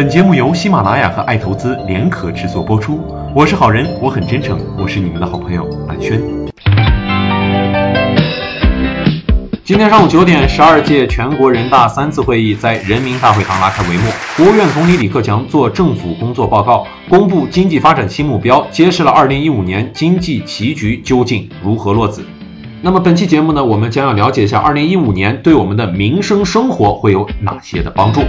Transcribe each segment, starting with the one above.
本节目由喜马拉雅和爱投资联合制作播出。我是好人，我很真诚，我是你们的好朋友蓝轩。今天上午九点，十二届全国人大三次会议在人民大会堂拉开帷幕。国务院总理李克强作政府工作报告，公布经济发展新目标，揭示了二零一五年经济棋局究竟如何落子。那么本期节目呢，我们将要了解一下二零一五年对我们的民生生活会有哪些的帮助。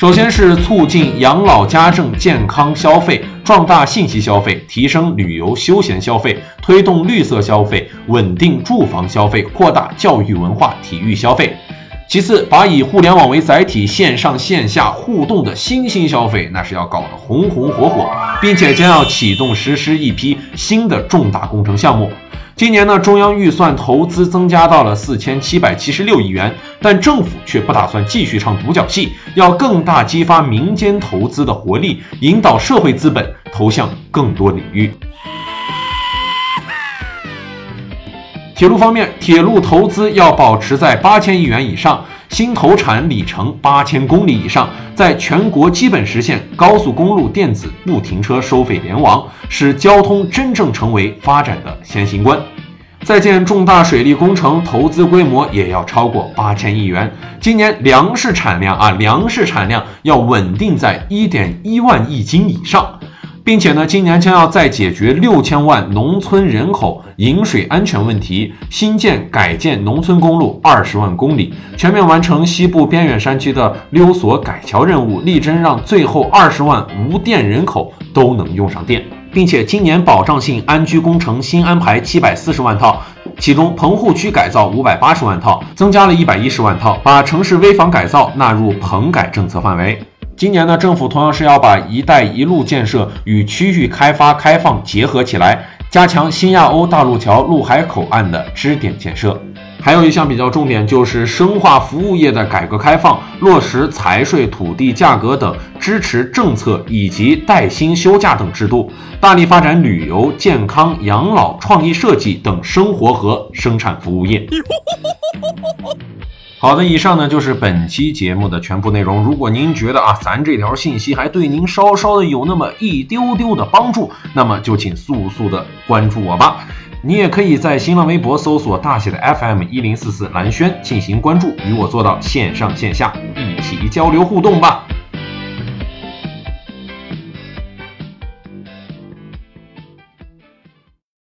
首先是促进养老家政健康消费，壮大信息消费，提升旅游休闲消费，推动绿色消费，稳定住房消费，扩大教育文化体育消费。其次，把以互联网为载体，线上线下互动的新兴消费，那是要搞得红红火火，并且将要启动实施一批新的重大工程项目。今年呢，中央预算投资增加到了四千七百七十六亿元，但政府却不打算继续唱独角戏，要更大激发民间投资的活力，引导社会资本投向更多领域。铁路方面，铁路投资要保持在八千亿元以上，新投产里程八千公里以上，在全国基本实现高速公路电子不停车收费联网，使交通真正成为发展的先行官。在建重大水利工程，投资规模也要超过八千亿元。今年粮食产量啊，粮食产量要稳定在一点一万亿斤以上。并且呢，今年将要再解决六千万农村人口饮水安全问题，新建改建农村公路二十万公里，全面完成西部边远山区的溜索改桥任务，力争让最后二十万无电人口都能用上电。并且今年保障性安居工程新安排七百四十万套，其中棚户区改造五百八十万套，增加了一百一十万套，把城市危房改造纳入棚改政策范围。今年呢，政府同样是要把“一带一路”建设与区域开发开放结合起来，加强新亚欧大陆桥陆海口岸的支点建设。还有一项比较重点，就是深化服务业的改革开放，落实财税、土地价格等支持政策，以及带薪休假等制度，大力发展旅游、健康、养老、创意设计等生活和生产服务业。好的，以上呢就是本期节目的全部内容。如果您觉得啊，咱这条信息还对您稍稍的有那么一丢丢的帮助，那么就请速速的关注我吧。你也可以在新浪微博搜索大写的 FM 一零四四蓝轩进行关注，与我做到线上线下一起交流互动吧。